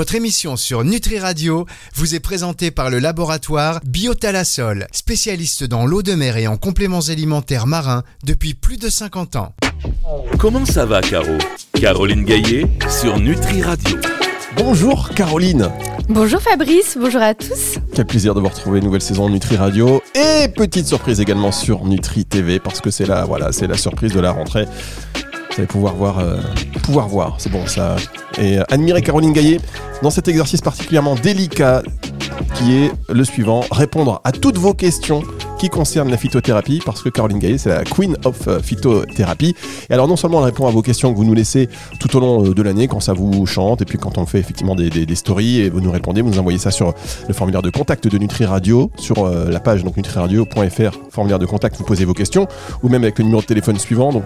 Votre émission sur Nutri Radio vous est présentée par le laboratoire Biotalasol, spécialiste dans l'eau de mer et en compléments alimentaires marins depuis plus de 50 ans. Comment ça va, Caro? Caroline Gaillet sur Nutri Radio. Bonjour Caroline Bonjour Fabrice, bonjour à tous. Quel plaisir de vous retrouver, nouvelle saison Nutri Radio et petite surprise également sur Nutri TV parce que c'est la, voilà, c'est la surprise de la rentrée. Vous allez pouvoir voir, euh, pouvoir voir, c'est bon ça. Et euh, admirer Caroline Gaillet dans cet exercice particulièrement délicat qui est le suivant, répondre à toutes vos questions qui concerne la phytothérapie, parce que Caroline Gaillet, c'est la Queen of euh, Phytothérapie. Et alors, non seulement elle répond à vos questions que vous nous laissez tout au long euh, de l'année, quand ça vous chante, et puis quand on fait effectivement des, stories, et vous nous répondez, vous nous envoyez ça sur le formulaire de contact de Nutri Radio, sur euh, la page donc nutriradio.fr, formulaire de contact, vous posez vos questions, ou même avec le numéro de téléphone suivant. Donc,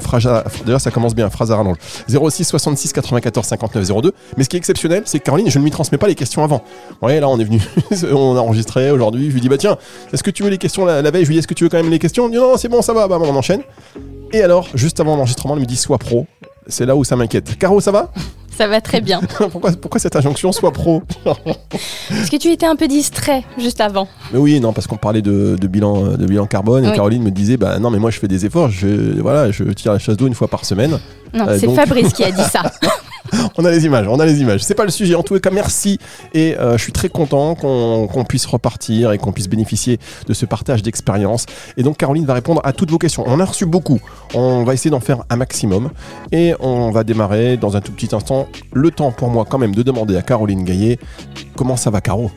déjà, ça commence bien, phrase à rallonge. 06 66 94 59 02. Mais ce qui est exceptionnel, c'est que Caroline, je ne lui transmets pas les questions avant. Ouais, là, on est venu, on a enregistré aujourd'hui. Je lui dis, bah tiens, est-ce que tu veux les questions la veille? Je lui dis, est-ce que tu veux quand même les questions? Dit, non, c'est bon, ça va, bah, on enchaîne. Et alors, juste avant l'enregistrement, elle me dit, sois pro. C'est là où ça m'inquiète. Caro, ça va? Ça va très bien. pourquoi, pourquoi cette injonction soit pro? Parce que tu étais un peu distrait juste avant. Mais oui, non, parce qu'on parlait de, bilan, de bilan carbone et Caroline me disait bah non, mais moi je fais des efforts, je, voilà, je tire la chasse d'eau une fois par semaine. Non, euh, c'est Fabrice qui a dit ça. on a les images, on a les images. C'est pas le sujet. En tout cas, merci. Et euh, je suis très content qu'on puisse repartir et qu'on puisse bénéficier de ce partage d'expérience. Et donc, Caroline va répondre à toutes vos questions. On a reçu beaucoup. On va essayer d'en faire un maximum. Et on va démarrer dans un tout petit instant. Le temps pour moi, quand même, de demander à Caroline Gaillet comment ça va, Caro?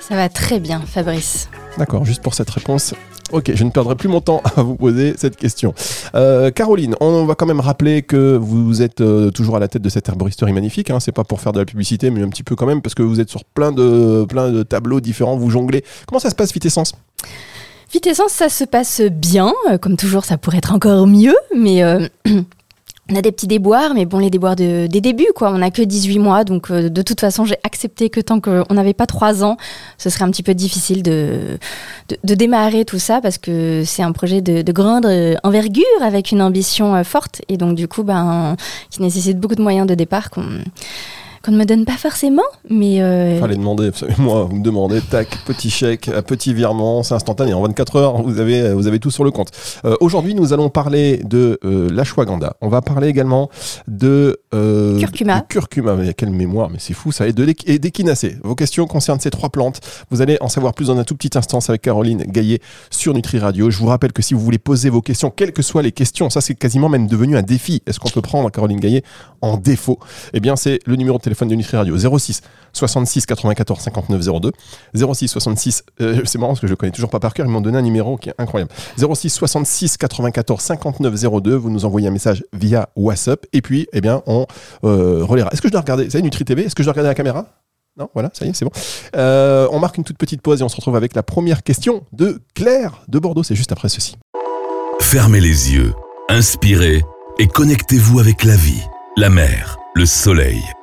Ça va très bien, Fabrice. D'accord, juste pour cette réponse, Ok, je ne perdrai plus mon temps à vous poser cette question. Euh, Caroline, on va quand même rappeler que vous êtes euh, toujours à la tête de cette herboristerie magnifique. Hein. C'est pas pour faire de la publicité, mais un petit peu quand même, parce que vous êtes sur plein de, plein de tableaux différents, vous jonglez. Comment ça se passe, Vitessence? Vitessence, ça se passe bien. Euh, comme toujours, ça pourrait être encore mieux, mais On a des petits déboires, mais bon, les déboires des débuts, quoi. On n'a que 18 mois, donc euh, de toute façon, j'ai accepté que tant qu'on n'avait pas 3 ans, ce serait un petit peu difficile de, de, démarrer tout ça, parce que c'est un projet de, grande euh, envergure, avec une ambition euh, forte, et donc du coup, ben, qui nécessite beaucoup de moyens de départ qu'on qu'on ne me donne pas forcément, mais... Euh... Fallait demander, moi, vous me demandez, tac, petit chèque, petit virement, c'est instantané, en 24 heures, vous avez, vous avez tout sur le compte. Euh, Aujourd'hui, nous allons parler de euh, l'ashwagandha. On va parler également de... Euh, curcuma. De curcuma, mais quelle mémoire, mais c'est fou ça, et d'équinacée. Vos questions concernent ces trois plantes. Vous allez en savoir plus dans un tout petit instant avec Caroline Gaillet sur Nutri Radio. Je vous rappelle que si vous voulez poser vos questions, quelles que soient les questions, ça c'est quasiment même devenu un défi. Est-ce qu'on peut prendre Caroline Gaillet en défaut? Eh bien, c'est le numéro de téléphone téléphone de Nutri Radio 06 66 94 59 02 06 66 c'est marrant parce que je connais toujours pas par cœur ils m'ont donné un numéro qui est incroyable 06 66 94 59 02 vous nous envoyez un message via WhatsApp et puis eh bien on euh, est-ce que je dois regarder ça Nutri TV est-ce que je dois regarder la caméra? Non, voilà, ça y est, c'est bon. Euh, on marque une toute petite pause et on se retrouve avec la première question de Claire de Bordeaux. C'est juste après ceci. Fermez les yeux, inspirez et connectez-vous avec la vie, la mer, le soleil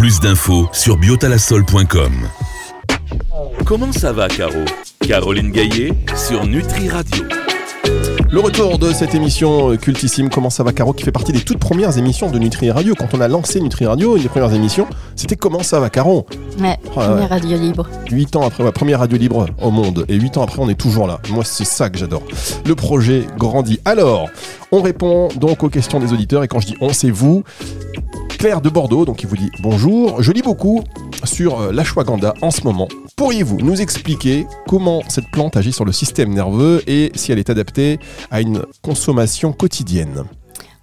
Plus d'infos sur biotalasol.com. Comment ça va, Caro? Caroline Gaillet sur Nutri Radio. Le retour de cette émission cultissime Comment ça va Caro qui fait partie des toutes premières émissions de Nutri Radio. Quand on a lancé Nutri Radio, une des premières émissions, c'était Comment ça va Caro? Ouais, oh première radio libre. Huit ans après, ma première radio libre au monde. Et huit ans après, on est toujours là. Moi, c'est ça que j'adore. Le projet grandit. Alors, on répond donc aux questions des auditeurs. Et quand je dis on, c'est vous. Claire de Bordeaux, donc il vous dit bonjour. Je lis beaucoup sur euh, l'ashwagandha en ce moment. Pourriez-vous nous expliquer comment cette plante agit sur le système nerveux et si elle est adaptée à une consommation quotidienne?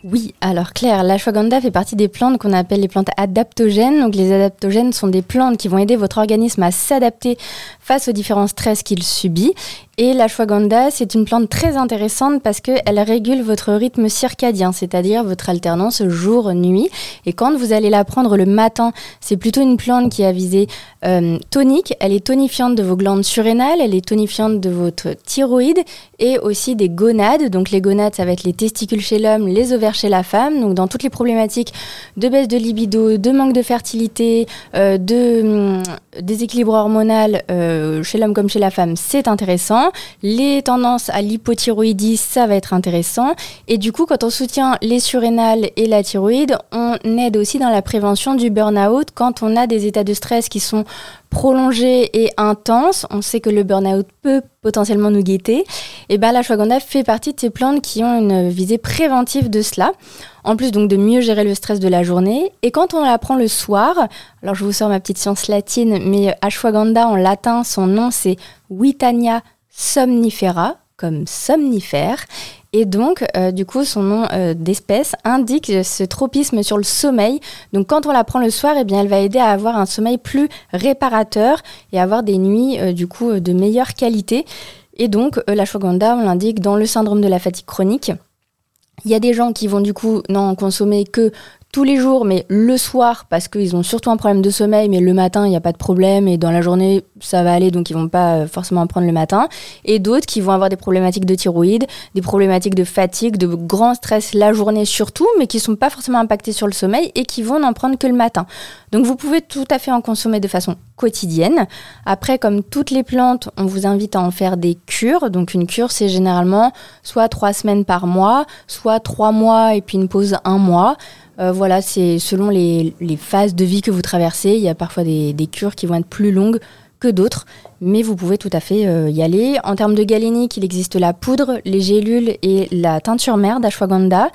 Oui, alors Claire, l'ashwagandha fait partie des plantes qu'on appelle les plantes adaptogènes. Donc les adaptogènes sont des plantes qui vont aider votre organisme à s'adapter face aux différents stress qu'il subit. Et l'ashwagandha, c'est une plante très intéressante parce qu'elle régule votre rythme circadien, c'est-à-dire votre alternance jour-nuit. Et quand vous allez la prendre le matin, c'est plutôt une plante qui a visée euh, tonique. Elle est tonifiante de vos glandes surrénales, elle est tonifiante de votre thyroïde et aussi des gonades. Donc les gonades, ça va être les testicules chez l'homme, les ovaires chez la femme. Donc dans toutes les problématiques de baisse de libido, de manque de fertilité, euh, de hum, déséquilibre hormonal euh, chez l'homme comme chez la femme, c'est intéressant. Les tendances à l'hypothyroïdie, ça va être intéressant. Et du coup, quand on soutient les surrénales et la thyroïde, on aide aussi dans la prévention du burn-out quand on a des états de stress qui sont prolongés et intenses. On sait que le burn-out peut potentiellement nous guetter. Et bien, la shwagandha fait partie de ces plantes qui ont une visée préventive de cela. En plus donc de mieux gérer le stress de la journée. Et quand on la prend le soir, alors je vous sors ma petite science latine, mais ashwagandha en latin, son nom c'est Witania somnifera, comme somnifère. Et donc, euh, du coup, son nom euh, d'espèce indique ce tropisme sur le sommeil. Donc, quand on la prend le soir, eh elle va aider à avoir un sommeil plus réparateur et avoir des nuits, euh, du coup, de meilleure qualité. Et donc, la shwagandha, on l'indique dans le syndrome de la fatigue chronique. Il y a des gens qui vont du coup n'en consommer que tous les jours, mais le soir, parce qu'ils ont surtout un problème de sommeil, mais le matin, il n'y a pas de problème, et dans la journée, ça va aller, donc ils vont pas euh, forcément en prendre le matin. Et d'autres qui vont avoir des problématiques de thyroïde, des problématiques de fatigue, de grand stress la journée surtout, mais qui ne sont pas forcément impactés sur le sommeil et qui vont n'en prendre que le matin. Donc vous pouvez tout à fait en consommer de façon quotidienne. Après, comme toutes les plantes, on vous invite à en faire des cures. Donc une cure, c'est généralement soit trois semaines par mois, soit trois mois et puis une pause un mois. Euh, voilà, c'est selon les, phases de vie que vous traversez. Il y a parfois des, cures qui vont être plus longues que d'autres, mais vous pouvez tout à fait euh, y aller. En termes de galénique, il existe la poudre, les gélules et la teinture mère d'ashwagandha.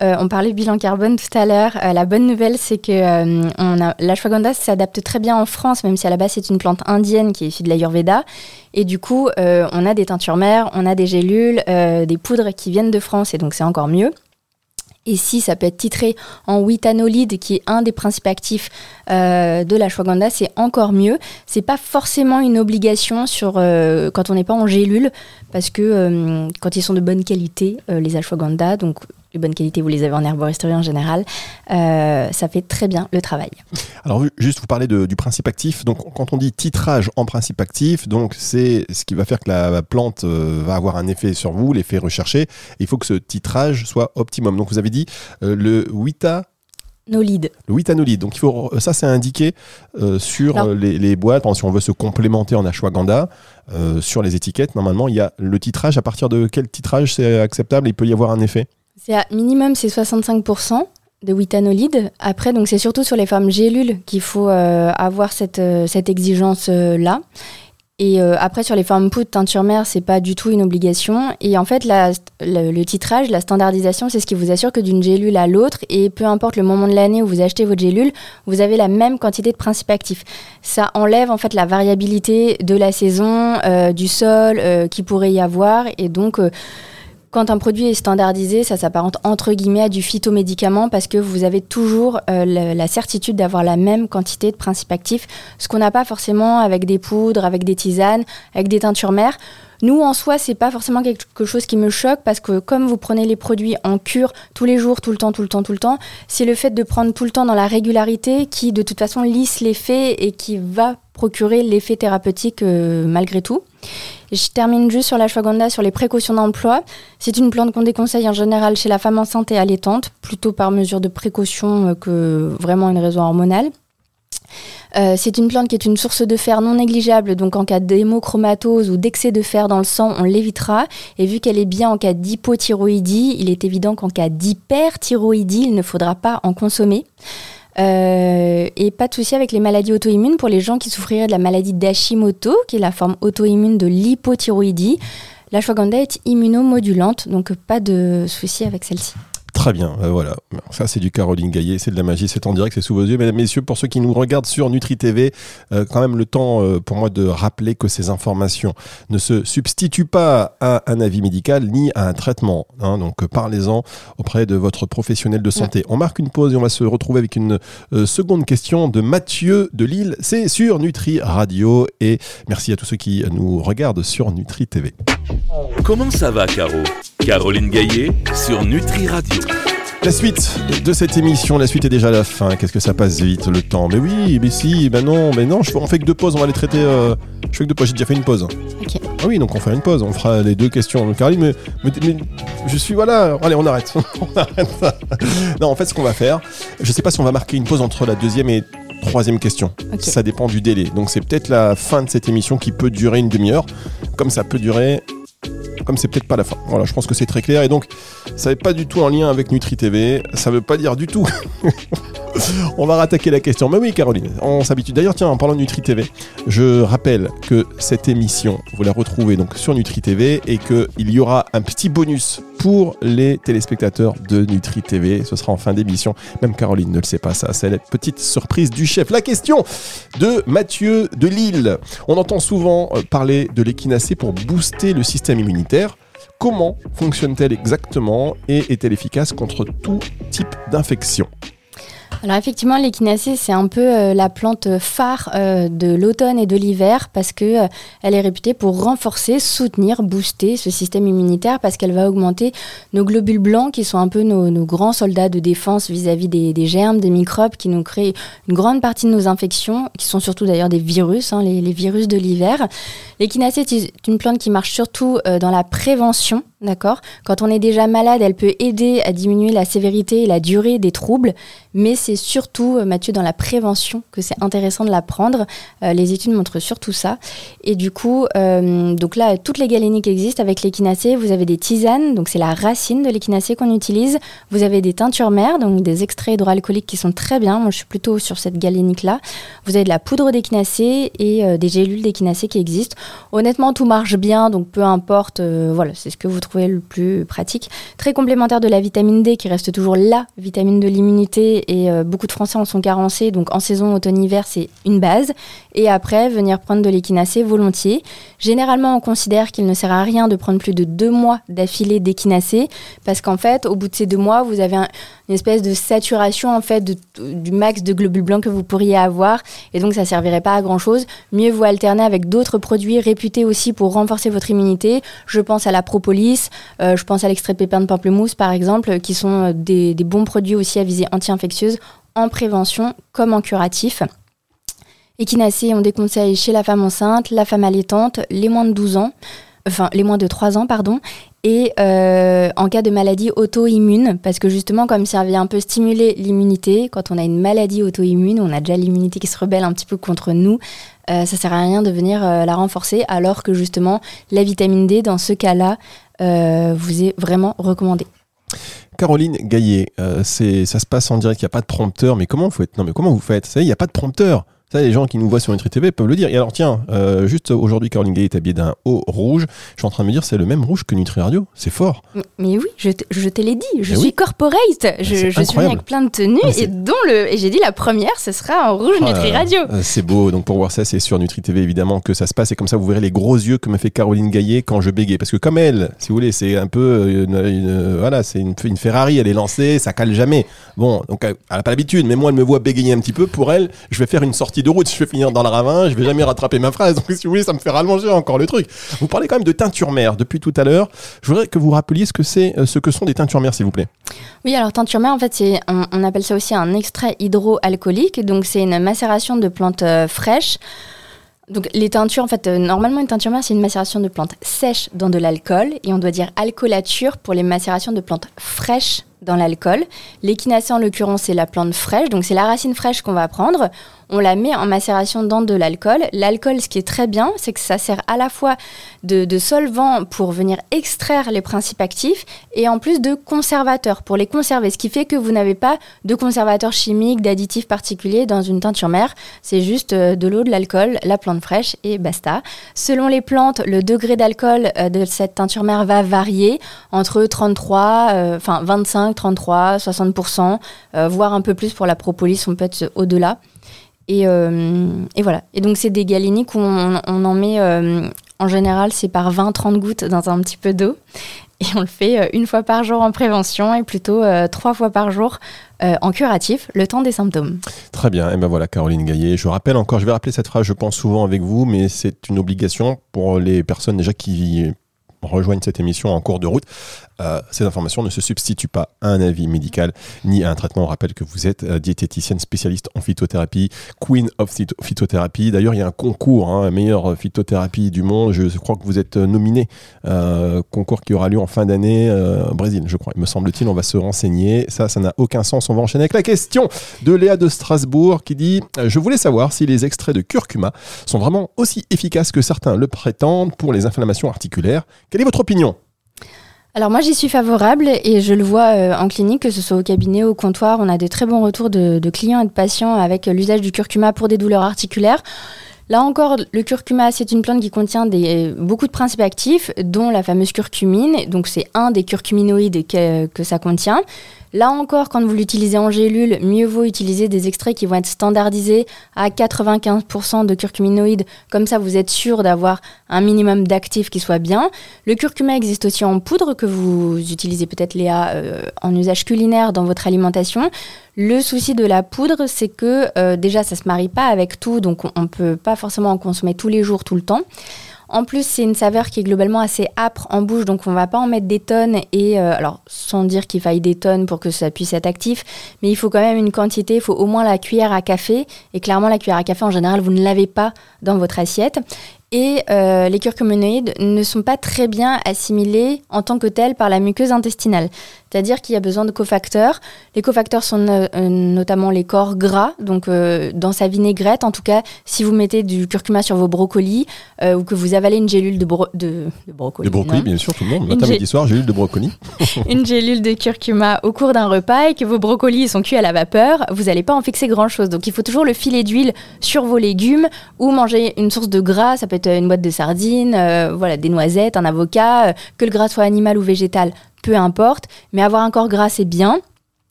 Euh, on parlait bilan carbone tout à l'heure. la bonne nouvelle, c'est que l'ashwagandha s'adapte très bien en France, même si à la base c'est une plante indienne qui est issue de l'Ayurveda. Et du coup, on a des teintures mères, on a des gélules, des poudres qui viennent de France, et donc c'est encore mieux. Et si ça peut être titré en witanolide, qui est un des principes actifs euh, de la shwagandha, c'est encore mieux. C'est pas forcément une obligation euh, quand on n'est pas en gélule, parce que euh, quand ils sont de bonne qualité, les ashwagandha, donc de bonne qualité, vous les avez en herboristerie en général, euh, ça fait très bien le travail. Alors juste vous parlez du principe actif. Donc quand on dit titrage en principe actif, donc c'est ce qui va faire que la plante euh, va avoir un effet sur vous, l'effet recherché. Il faut que ce titrage soit optimum. Donc vous avez dit euh, le Wita Nolide. Le witanolide. Donc il faut, ça c'est indiqué sur les, boîtes. Si on veut se complémenter en ashwagandha, sur les étiquettes, normalement il y a le titrage. À partir de quel titrage c'est acceptable? Il peut y avoir un effet? C'est à minimum, c'est 65% de witanolide. Après, donc c'est surtout sur les formes gélules qu'il faut euh, avoir cette, euh, exigence-là. et euh, après, sur les formes poudre, teinture mère, c'est pas du tout une obligation. Et en fait, le, titrage, la standardisation, c'est ce qui vous assure que d'une gélule à l'autre, et peu importe le moment de l'année où vous achetez votre gélule, vous avez la même quantité de principes actifs. Ça enlève en fait la variabilité de la saison, du sol qui pourrait y avoir, et donc quand un produit est standardisé, ça s'apparente entre guillemets à du phytomédicament parce que vous avez toujours euh, la, certitude d'avoir la même quantité de principes actifs, ce qu'on n'a pas forcément avec des poudres, avec des tisanes, avec des teintures mères. Nous, en soi, c'est pas forcément quelque chose qui me choque parce que comme vous prenez les produits en cure tous les jours, tout le temps, tout le temps, tout le temps, c'est le fait de prendre tout le temps dans la régularité qui, de toute façon, lisse l'effet et qui va procurer l'effet thérapeutique euh, malgré tout. Je termine juste sur la l'ashwagandha, sur les précautions d'emploi. C'est une plante qu'on déconseille en général chez la femme enceinte et allaitante, plutôt par mesure de précaution euh, que vraiment une raison hormonale. Euh, c'est une plante qui est une source de fer non négligeable, donc en cas d'hémochromatose ou d'excès de fer dans le sang, on l'évitera. Et vu qu'elle est bien en cas d'hypothyroïdie, il est évident qu'en cas d'hyperthyroïdie, il ne faudra pas en consommer. Euh, et pas de souci avec les maladies auto-immunes pour les gens qui souffriraient de la maladie d'Hashimoto, qui est la forme auto-immune de l'hypothyroïdie. La shwagandha est immunomodulante, donc pas de souci avec celle-ci. Très bien, euh, voilà. Ça, c'est du Caroline Gaillet, c'est de la magie, c'est en direct, c'est sous vos yeux. Mesdames, Messieurs, pour ceux qui nous regardent sur Nutri TV, euh, quand même le temps euh, pour moi de rappeler que ces informations ne se substituent pas à un avis médical ni à un traitement. hein. donc, parlez-en auprès de votre professionnel de santé. On marque une pause et on va se retrouver avec une seconde question de Mathieu de Lille. C'est sur Nutri Radio et merci à tous ceux qui nous regardent sur Nutri TV. Comment ça va, Caro Caroline Gaillet sur Nutri Radio. La suite de cette émission, la suite est déjà à la fin. Qu'est-ce que ça passe vite le temps? Mais oui, mais si, ben non, mais non, je, on fait que deux pauses, on va les traiter. euh, je fais que deux pauses, j'ai déjà fait une pause. Ok. Ah oui, donc on fait une pause, on fera les deux questions. Caroline, mais, mais, mais je suis, voilà, allez, on arrête. on arrête. non, en fait, ce qu'on va faire, je sais pas si on va marquer une pause entre la deuxième et troisième question. Ça dépend du délai. Donc c'est peut-être la fin de cette émission qui peut durer une demi-heure, comme ça peut durer comme c'est peut-être pas la fin. Voilà, je pense que c'est très clair. Et donc, ça n'est pas du tout en lien avec Nutri TV. Ça veut pas dire du tout. on va rattaquer la question. Mais oui, Caroline, on s'habitue. D'ailleurs, tiens, en parlant de Nutri TV, je rappelle que cette émission, vous la retrouvez donc sur Nutri TV et qu'il y aura un petit bonus pour les téléspectateurs de Nutri TV. Ce sera en fin d'émission. Même Caroline ne le sait pas, ça. C'est la petite surprise du chef. La question de Mathieu de Lille. On entend souvent euh, parler de l'équinacée pour booster le système immunitaire. Comment fonctionne-t-elle exactement et est-elle efficace contre tout type d'infection? Alors effectivement, l'échinacée, c'est un peu euh, la plante phare euh, de l'automne et de l'hiver parce que euh, elle est réputée pour renforcer, soutenir, booster ce système immunitaire parce qu'elle va augmenter nos globules blancs qui sont un peu nos, grands soldats de défense vis-à-vis des, germes, des microbes qui nous créent une grande partie de nos infections, qui sont surtout d'ailleurs des virus, hein, les, les virus de l'hiver. L'échinacée est une plante qui marche surtout dans la prévention. D'accord Quand on est déjà malade, elle peut aider à diminuer la sévérité et la durée des troubles, mais c'est surtout, euh, Mathieu, dans la prévention que c'est intéressant de la prendre. Euh, les études montrent surtout ça. Et du coup, euh, donc là, toutes les galéniques existent avec l'échinacée. Vous avez des tisanes, donc c'est la racine de l'échinacée qu'on utilise. Vous avez des teintures mères, donc des extraits hydroalcooliques qui sont très bien. Moi, je suis plutôt sur cette galénique-là. Vous avez de la poudre d'échinacée et des gélules d'échinacée qui existent. Honnêtement, tout marche bien, donc peu importe. voilà, c'est ce que vous trouvez le plus pratique. Très complémentaire de la vitamine D, qui reste toujours la vitamine de l'immunité. Et euh, beaucoup de Français en sont carencés. Donc en saison automne-hiver, c'est une base. Et après, venir prendre de l'échinacée volontiers. Généralement, on considère qu'il ne sert à rien de prendre plus de deux mois d'affilée d'échinacée, parce qu'en fait, au bout de ces deux mois, vous avez un- une espèce de saturation en fait du max de globules blancs que vous pourriez avoir, et donc ça servirait pas à grand chose. Mieux vous alterner avec d'autres produits réputés aussi pour renforcer votre immunité. Je pense à la propolis, euh, je pense à l'extrait de pépins de pamplemousse par exemple, qui sont euh, des, des bons produits aussi à visée anti-infectieuse en prévention comme en curatif. Échinacée, on déconseille chez la femme enceinte, la femme allaitante, les moins de 12 ans, enfin les moins de 3 ans, pardon, et euh, en cas de maladie auto-immune, parce que justement, comme ça vient un peu stimuler l'immunité, quand on a une maladie auto-immune, on a déjà l'immunité qui se rebelle un petit peu contre nous, euh, ça sert à rien de venir euh, la renforcer, alors que justement, la vitamine D, dans ce cas-là, vous est vraiment recommandée. Caroline Gaillet, ça se passe en direct, il n'y a pas de prompteur, mais comment vous faites? Non, mais comment vous faites? Il n'y a pas de prompteur. Ça, les gens qui nous voient sur Nutri TV peuvent le dire. Et alors, tiens, euh, juste aujourd'hui, Caroline Gaillet est habillée d'un haut rouge. Je suis en train de me dire, c'est le même rouge que Nutri Radio. C'est fort. Mais- Mais oui, je te, je te l'ai dit, je Mais suis oui. corporate, je, je suis avec plein de tenues, Ah, et dont le, et j'ai dit la première, ce sera en rouge là Nutri. Radio. Euh, C'est beau. Donc, pour voir ça, c'est sur Nutri TV, évidemment, que ça se passe. Et comme ça, vous verrez les gros yeux que me fait Caroline Gaillet quand je bégaye. Parce que, comme elle, si vous voulez, c'est un peu. euh, Une, une- voilà, c'est une, une Ferrari, elle est lancée, ça cale jamais. Bon, donc, elle n'a pas l'habitude. Mais moi, elle me voit bégayer un petit peu. Pour elle, je vais faire une sortie de route. Je vais finir dans le ravin. Je vais jamais rattraper ma phrase. Donc, si vous voulez, ça me fait rallonger encore le truc. Vous parlez quand même de teinture mère depuis tout à l'heure. Je voudrais que vous rappeliez ce que c'est, euh, ce que sont des teintures mères, s'il vous plaît. Oui, alors teinture mère, en fait, c'est, on, appelle ça aussi un extrait hydroalcoolique. Donc, c'est une macération de plantes euh, fraîches. Donc, les teintures, en fait, euh, normalement, une teinture mère, c'est une macération de plantes sèches dans de l'alcool. Et on doit dire alcoolature pour les macérations de plantes fraîches dans l'alcool. L'échinacée, en l'occurrence, c'est la plante fraîche. Donc, c'est la racine fraîche qu'on va prendre. On la met en macération dans de l'alcool. L'alcool, ce qui est très bien, c'est que ça sert à la fois de, solvant pour venir extraire les principes actifs et en plus de conservateur pour les conserver. Ce qui fait que vous n'avez pas de conservateur chimique, d'additifs particuliers dans une teinture mère. C'est juste euh, de l'eau, de l'alcool, la plante fraîche et basta. Selon les plantes, le degré d'alcool euh, de cette teinture mère va varier entre 33, euh, enfin 25, 33, 60%, voire un peu plus pour la propolis, on peut être au-delà. Et, et, voilà. Et donc, c'est des galiniques où on, en met en général, c'est par 20-30 gouttes dans un petit peu d'eau. Et on le fait euh, une fois par jour en prévention et plutôt euh, trois fois par jour euh, en curatif, le temps des symptômes. Très bien. Et ben voilà, Caroline Gaillet. Je rappelle encore, je vais rappeler cette phrase, je pense souvent avec vous, mais c'est une obligation pour les personnes déjà qui rejoignent cette émission en cours de route. Euh, ces informations ne se substituent pas à un avis médical ni à un traitement. On rappelle que vous êtes euh, diététicienne spécialiste en phytothérapie, Queen of Phytothérapie. D'ailleurs, il y a un concours, hein, meilleure phytothérapie du monde. Je crois que vous êtes euh, nominé. concours qui aura lieu en fin d'année au Brésil, je crois. Me semble-t-il, on va se renseigner. Ça, ça n'a aucun sens. On va enchaîner avec la question de Léa de Strasbourg qui dit Je voulais savoir si les extraits de curcuma sont vraiment aussi efficaces que certains le prétendent pour les inflammations articulaires. Quelle est votre opinion? Alors moi j'y suis favorable et je le vois euh, en clinique, que ce soit au cabinet, au comptoir, on a des très bons retours de, clients et de patients avec l'usage du curcuma pour des douleurs articulaires. Là encore, le curcuma, c'est une plante qui contient des, beaucoup de principes actifs, dont la fameuse curcumine. Donc, c'est un des curcuminoïdes que ça contient. Là encore, quand vous l'utilisez en gélule, mieux vaut utiliser des extraits qui vont être standardisés à 95% de curcuminoïdes. Comme ça, vous êtes sûr d'avoir un minimum d'actifs qui soit bien. Le curcuma existe aussi en poudre que vous utilisez peut-être Léa euh, en usage culinaire dans votre alimentation. Le souci de la poudre, c'est que euh, déjà, ça se marie pas avec tout, donc on ne peut pas forcément en consommer tous les jours, tout le temps. En plus, c'est une saveur qui est globalement assez âpre en bouche, donc on va pas en mettre des tonnes. Et euh, alors, sans dire qu'il faille des tonnes pour que ça puisse être actif, mais il faut quand même une quantité. Il faut au moins la cuillère à café. Et clairement, la cuillère à café, en général, vous ne l'avez pas dans votre assiette. Et euh, les curcuminoïdes ne sont pas très bien assimilés en tant que tels par la muqueuse intestinale. C'est-à-dire qu'il y a besoin de cofacteurs. Les cofacteurs sont euh, notamment les corps gras. Donc, euh, dans sa vinaigrette, en tout cas, si vous mettez du curcuma sur vos brocolis ou que vous avalez une gélule de, de, brocoli. De brocoli, bien sûr, tout le monde. Matin, midi, soir, gélule de brocoli. une gélule de curcuma au cours d'un repas et que vos brocolis sont cuits à la vapeur, vous n'allez pas en fixer grand-chose. Donc, il faut toujours le filet d'huile sur vos légumes ou manger une source de gras. Ça peut être une boîte de sardines, euh, voilà, des noisettes, un avocat, euh, que le gras soit animal ou végétal, peu importe, mais avoir un corps gras, c'est bien.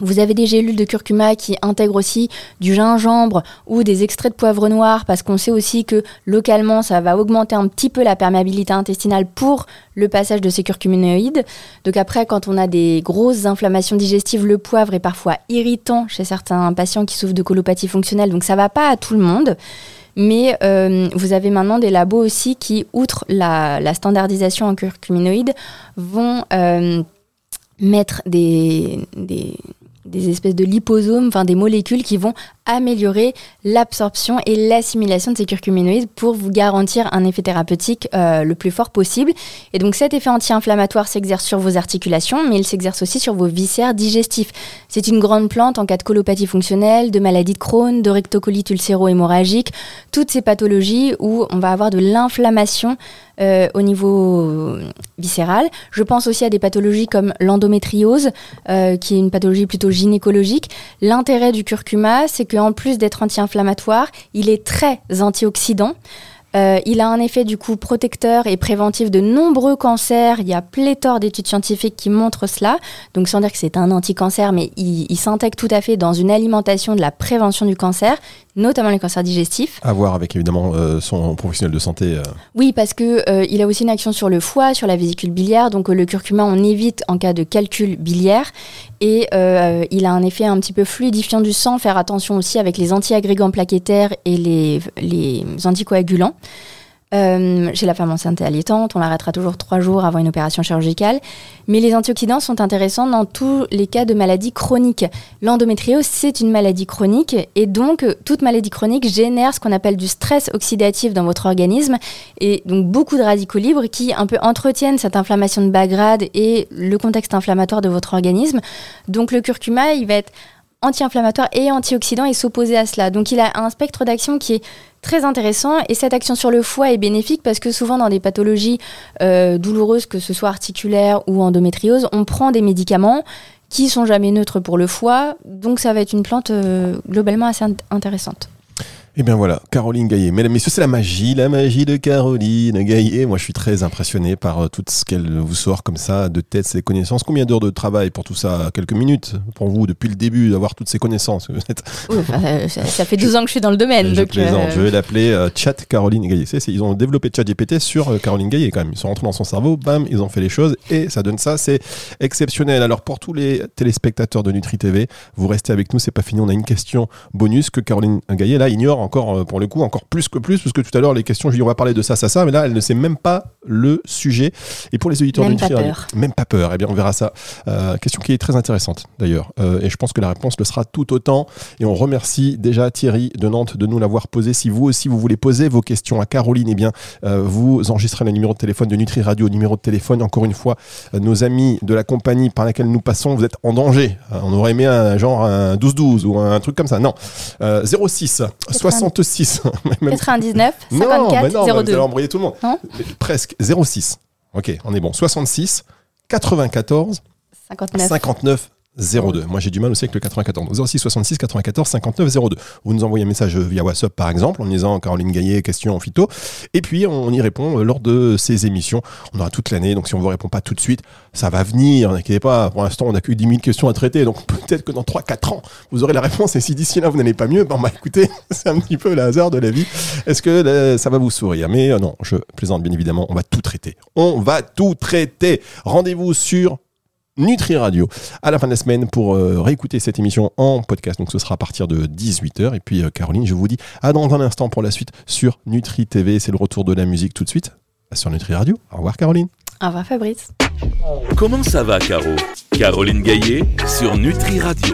Vous avez des gélules de curcuma qui intègrent aussi du gingembre ou des extraits de poivre noir parce qu'on sait aussi que localement ça va augmenter un petit peu la perméabilité intestinale pour le passage de ces curcuminoïdes. Donc après quand on a des grosses inflammations digestives, le poivre est parfois irritant chez certains patients qui souffrent de colopathie fonctionnelle donc ça va pas à tout le monde. Mais euh, vous avez maintenant des labos aussi qui, outre la, standardisation en curcuminoïdes, vont euh, mettre des, des, des espèces de liposomes, enfin des molécules qui vont améliorer l'absorption et l'assimilation de ces curcuminoïdes pour vous garantir un effet thérapeutique euh, le plus fort possible. Et donc cet effet anti-inflammatoire s'exerce sur vos articulations, mais il s'exerce aussi sur vos viscères digestifs. C'est une grande plante en cas de colopathie fonctionnelle, de maladie de Crohn, de rectocolite ulcéro-hémorragique, toutes ces pathologies où on va avoir de l'inflammation euh, au niveau viscéral. Je pense aussi à des pathologies comme l'endométriose, euh, qui est une pathologie plutôt gynécologique. L'intérêt du curcuma, c'est qu'en plus d'être anti-inflammatoire, il est très antioxydant. Euh, il a un effet du coup protecteur et préventif de nombreux cancers. Il y a pléthore d'études scientifiques qui montrent cela. Donc sans dire que c'est un anti-cancer, mais il s'intègre tout à fait dans une alimentation de la prévention du cancer notamment les cancers digestifs. À voir avec évidemment euh, son professionnel de santé. Euh. Oui, parce que il a aussi une action sur le foie, sur la vésicule biliaire. Donc le curcuma, on évite en cas de calcul biliaire. Et il a un effet un petit peu fluidifiant du sang. Faire attention aussi avec les antiagrégants plaquettaires et les anticoagulants. Euh, chez la femme enceinte et allaitante, on l'arrêtera toujours trois jours avant une opération chirurgicale. Mais les antioxydants sont intéressants dans tous les cas de maladies chroniques. L'endométriose, c'est une maladie chronique et donc toute maladie chronique génère ce qu'on appelle du stress oxydatif dans votre organisme et donc beaucoup de radicaux libres qui un peu entretiennent cette inflammation de bas grade et le contexte inflammatoire de votre organisme. Donc le curcuma, il va être anti-inflammatoire et antioxydant et s'opposer à cela. Donc il a un spectre d'action qui est très intéressant et cette action sur le foie est bénéfique parce que souvent dans des pathologies euh, douloureuses, que ce soit articulaires ou endométriose, on prend des médicaments qui sont jamais neutres pour le foie, donc ça va être une plante euh, globalement assez intéressante. Et eh bien voilà, Caroline Gaillet. Mesdames, Messieurs, c'est la magie, la magie de Caroline Gaillet. Moi, je suis très impressionné par euh, tout ce qu'elle vous sort comme ça, de tête, ses connaissances. Combien d'heures de travail pour tout ça? Quelques minutes pour vous, depuis le début, d'avoir toutes ces connaissances euh, ça, fait 12 ans que je suis dans le domaine. Je plaisante. Euh, je vais l'appeler Chat Caroline Gaillet. ils ont développé Chat GPT sur Caroline Gaillet quand même. Ils sont rentrés dans son cerveau, bam, ils ont fait les choses et ça donne ça. C'est exceptionnel. Alors, pour tous les téléspectateurs de Nutri TV, vous restez avec nous, c'est pas fini. On a une question bonus que Caroline Gaillet, là, ignore encore, euh, pour le coup, encore plus que plus, parce que tout à l'heure, les questions, je lui dis, on va parler de ça, ça, ça, mais là, elle ne sait même pas le sujet. Et pour les auditeurs même de Nutri pas peur. même pas peur, eh bien, on verra ça. Euh, question qui est très intéressante, d'ailleurs. Euh, et je pense que la réponse le sera tout autant. Et on remercie déjà Thierry de Nantes de nous l'avoir posé. Si vous aussi, vous voulez poser vos questions à Caroline, eh bien, vous enregistrez le numéro de téléphone de Nutri Radio, numéro de téléphone. Encore une fois, nos amis de la compagnie par laquelle nous passons, vous êtes en danger. On aurait aimé un genre un 12-12 ou un truc comme ça. Non. 06 66 99 54 non, 02. Vous allez embrouiller tout le monde. Presque 06. Ok, on est bon. 66 94 59. 59 02. Moi, j'ai du mal aussi avec le 94. 06 66 94 59 02. Vous nous envoyez un message via WhatsApp, par exemple, en disant Caroline Gaillet, question en phyto. Et puis, on y répond euh, lors de ces émissions. On aura toute l'année. Donc, si on ne vous répond pas tout de suite, ça va venir. N'inquiétez pas. Pour l'instant, on n'a que 10 000 questions à traiter. Donc, peut-être que dans 3-4 ans, vous aurez la réponse. Et si d'ici là, vous n'allez pas mieux, ben, bah, écoutez, c'est un petit peu le hasard de la vie. Est-ce que euh, ça va vous sourire? Mais euh, non, je plaisante, bien évidemment. On va tout traiter. On va tout traiter. Rendez-vous sur Nutri Radio à la fin de la semaine pour euh, réécouter cette émission en podcast. Donc ce sera à partir de 18h. Et puis euh, Caroline, je vous dis à dans un instant pour la suite sur Nutri TV. C'est le retour de la musique tout de suite sur Nutri Radio. Au revoir Caroline. Au revoir Fabrice. Comment ça va Caro? Caroline Gaillet sur Nutri Radio.